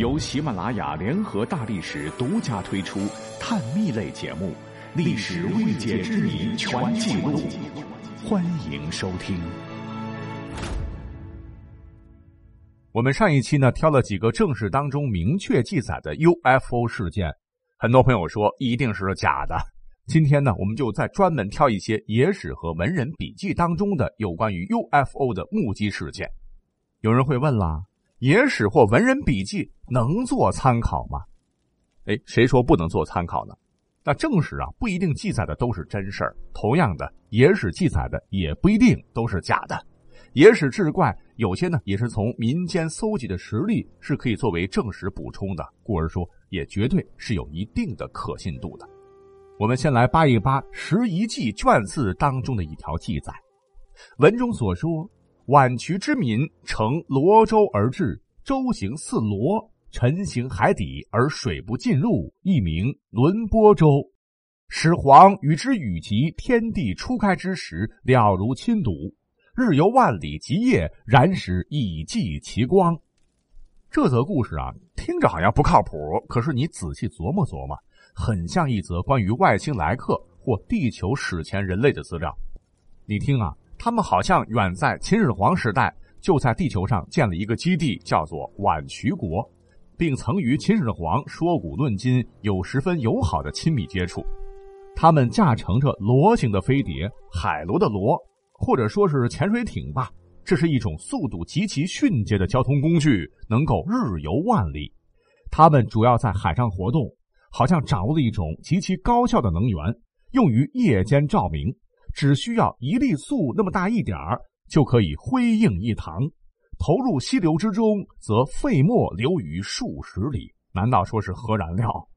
由喜马拉雅联合大历史独家推出探秘类节目《历史未解之谜全记录》，欢迎收听。我们上一期呢挑了几个正史当中明确记载的 UFO 事件，很多朋友说一定是假的。今天呢，我们就再专门挑一些野史和文人笔记当中的有关于 UFO 的目击事件。有人会问啦，野史或文人笔记能做参考吗？哎，谁说不能做参考呢？那正史啊不一定记载的都是真事儿，同样的，野史记载的也不一定都是假的。野史志怪有些呢也是从民间搜集的实例是可以作为正史补充的，故而说也绝对是有一定的可信度的。我们先来扒一扒《十遗记》卷四当中的一条记载，文中所说：“宛渠之民乘罗舟而至，舟行似罗，沉行海底而水不进入，一名轮波舟。始皇与之语及天地初开之时，了如亲睹，日游万里，极夜燃时以济其光。”这则故事啊，听着好像不靠谱，可是你仔细琢磨琢磨。很像一则关于外星来客或地球史前人类的资料。你听啊，他们好像远在秦始皇时代就在地球上建了一个基地，叫做宛渠国，并曾与秦始皇说古论今，有十分友好的亲密接触。他们驾乘着螺形的飞碟，海螺的螺，或者说是潜水艇吧。这是一种速度极其迅捷的交通工具，能够日游万里。他们主要在海上活动。好像掌握了一种极其高效的能源，用于夜间照明，只需要一粒粟那么大一点儿，就可以辉映一堂。投入溪流之中，则废沫流于数十里。难道说是核燃料？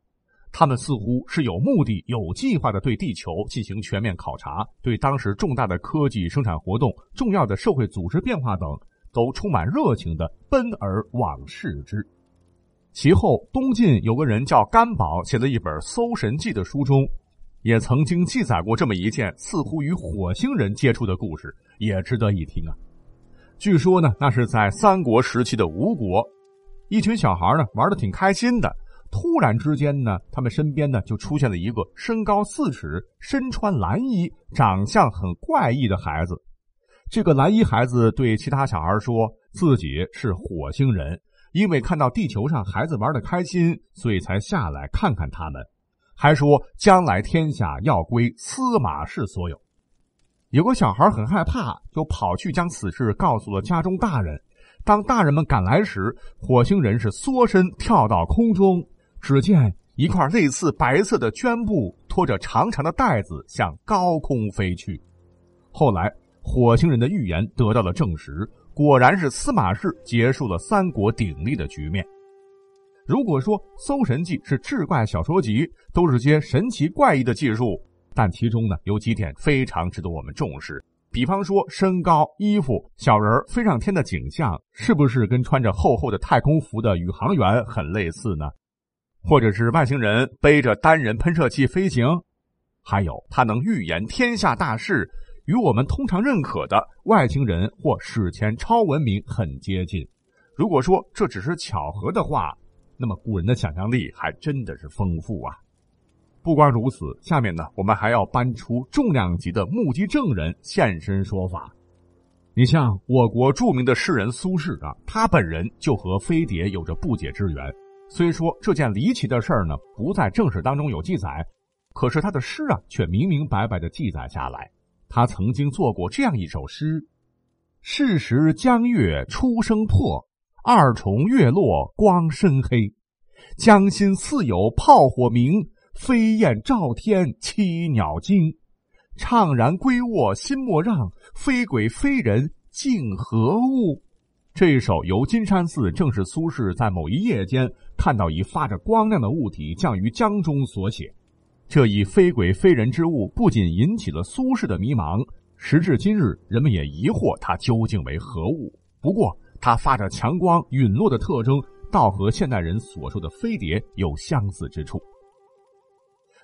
他们似乎是有目的、有计划的对地球进行全面考察，对当时重大的科技生产活动、重要的社会组织变化等，都充满热情的奔而往视之。其后，东晋有个人叫甘宝，写了一本《搜神记》的书中，也曾经记载过这么一件似乎与火星人接触的故事，也值得一听啊。据说呢，那是在三国时期的吴国，一群小孩呢玩的挺开心的，突然之间呢，他们身边呢就出现了一个身高四尺、身穿蓝衣、长相很怪异的孩子。这个蓝衣孩子对其他小孩说自己是火星人。因为看到地球上孩子玩的开心，所以才下来看看他们，还说将来天下要归司马氏所有。有个小孩很害怕，就跑去将此事告诉了家中大人。当大人们赶来时，火星人是缩身跳到空中，只见一块类似白色的绢布拖着长长的带子向高空飞去。后来，火星人的预言得到了证实。果然是司马氏结束了三国鼎立的局面。如果说《搜神记》是志怪小说集，都是些神奇怪异的技术，但其中呢有几点非常值得我们重视。比方说，身高、衣服、小人飞上天的景象，是不是跟穿着厚厚的太空服的宇航员很类似呢？或者是外星人背着单人喷射器飞行？还有，他能预言天下大事。与我们通常认可的外星人或史前超文明很接近。如果说这只是巧合的话，那么古人的想象力还真的是丰富啊！不光如此，下面呢，我们还要搬出重量级的目击证人现身说法。你像我国著名的诗人苏轼啊，他本人就和飞碟有着不解之缘。虽说这件离奇的事儿呢，不在正史当中有记载，可是他的诗啊，却明明白白的记载下来。他曾经做过这样一首诗：“是时江月初升破，二重月落光深黑。江心似有炮火鸣，飞燕照天栖鸟惊。怅然归卧心莫让，非鬼非人竟何物？”这一首游金山寺，正是苏轼在某一夜间看到一发着光亮的物体降于江中所写。这一非鬼非人之物，不仅引起了苏轼的迷茫，时至今日，人们也疑惑它究竟为何物。不过，它发着强光陨落的特征，倒和现代人所说的飞碟有相似之处。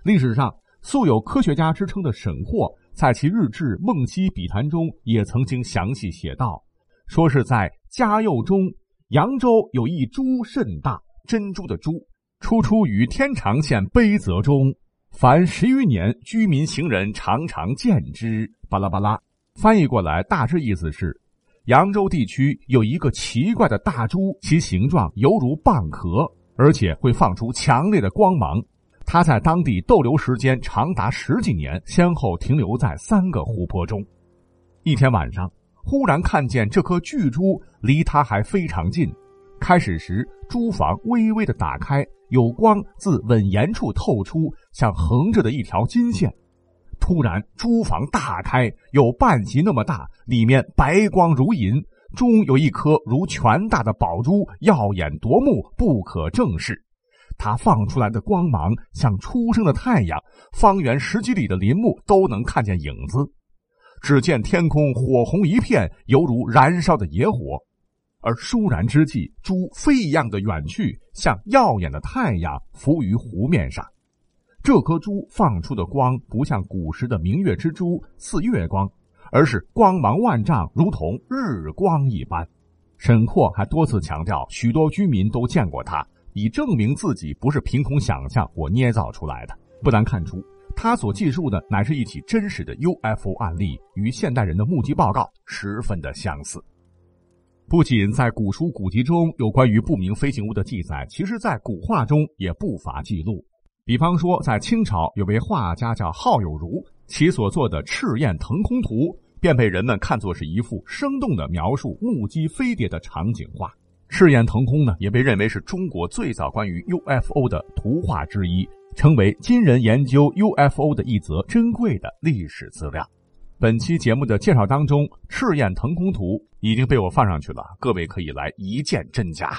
历史上素有科学家之称的沈括，在其日志《梦溪笔谈》中也曾经详细写道，说是在嘉佑中扬州有一猪甚大，珍珠的珠，出出于天长县碑泽中，凡十余年，居民行人常常见之。巴拉巴拉，翻译过来大致意思是：扬州地区有一个奇怪的大珠，其形状犹如蚌壳，而且会放出强烈的光芒。它在当地逗留时间长达十几年，先后停留在三个湖泊中。一天晚上，忽然看见这颗巨珠离他还非常近。开始时，珠房微微的打开，有光自吻沿处透出，像横着的一条金线。突然，珠房大开，有半席那么大，里面白光如银，中有一颗如拳大的宝珠，耀眼夺目，不可正视。它放出来的光芒像初升的太阳，方圆十几里的林木都能看见影子。只见天空火红一片，犹如燃烧的野火。而倏然之际，珠飞一样的远去，像耀眼的太阳浮于湖面上。这颗珠放出的光不像古时的明月之珠似月光，而是光芒万丈，如同日光一般。沈括还多次强调，许多居民都见过它。以证明自己不是凭空想象或捏造出来的。不难看出，他所记述的乃是一起真实的 UFO 案例，与现代人的目击报告十分的相似。不仅在古书古籍中有关于不明飞行物的记载，其实在古画中也不乏记录。比方说，在清朝有位画家叫浩有如，其所作的《赤焰腾空图》便被人们看作是一幅生动的描述目击飞碟的场景画。赤焰腾空呢，也被认为是中国最早关于 UFO 的图画之一，成为今人研究 UFO 的一则珍贵的历史资料。本期节目的介绍当中，赤焰腾空图已经被我放上去了，各位可以来一见真假。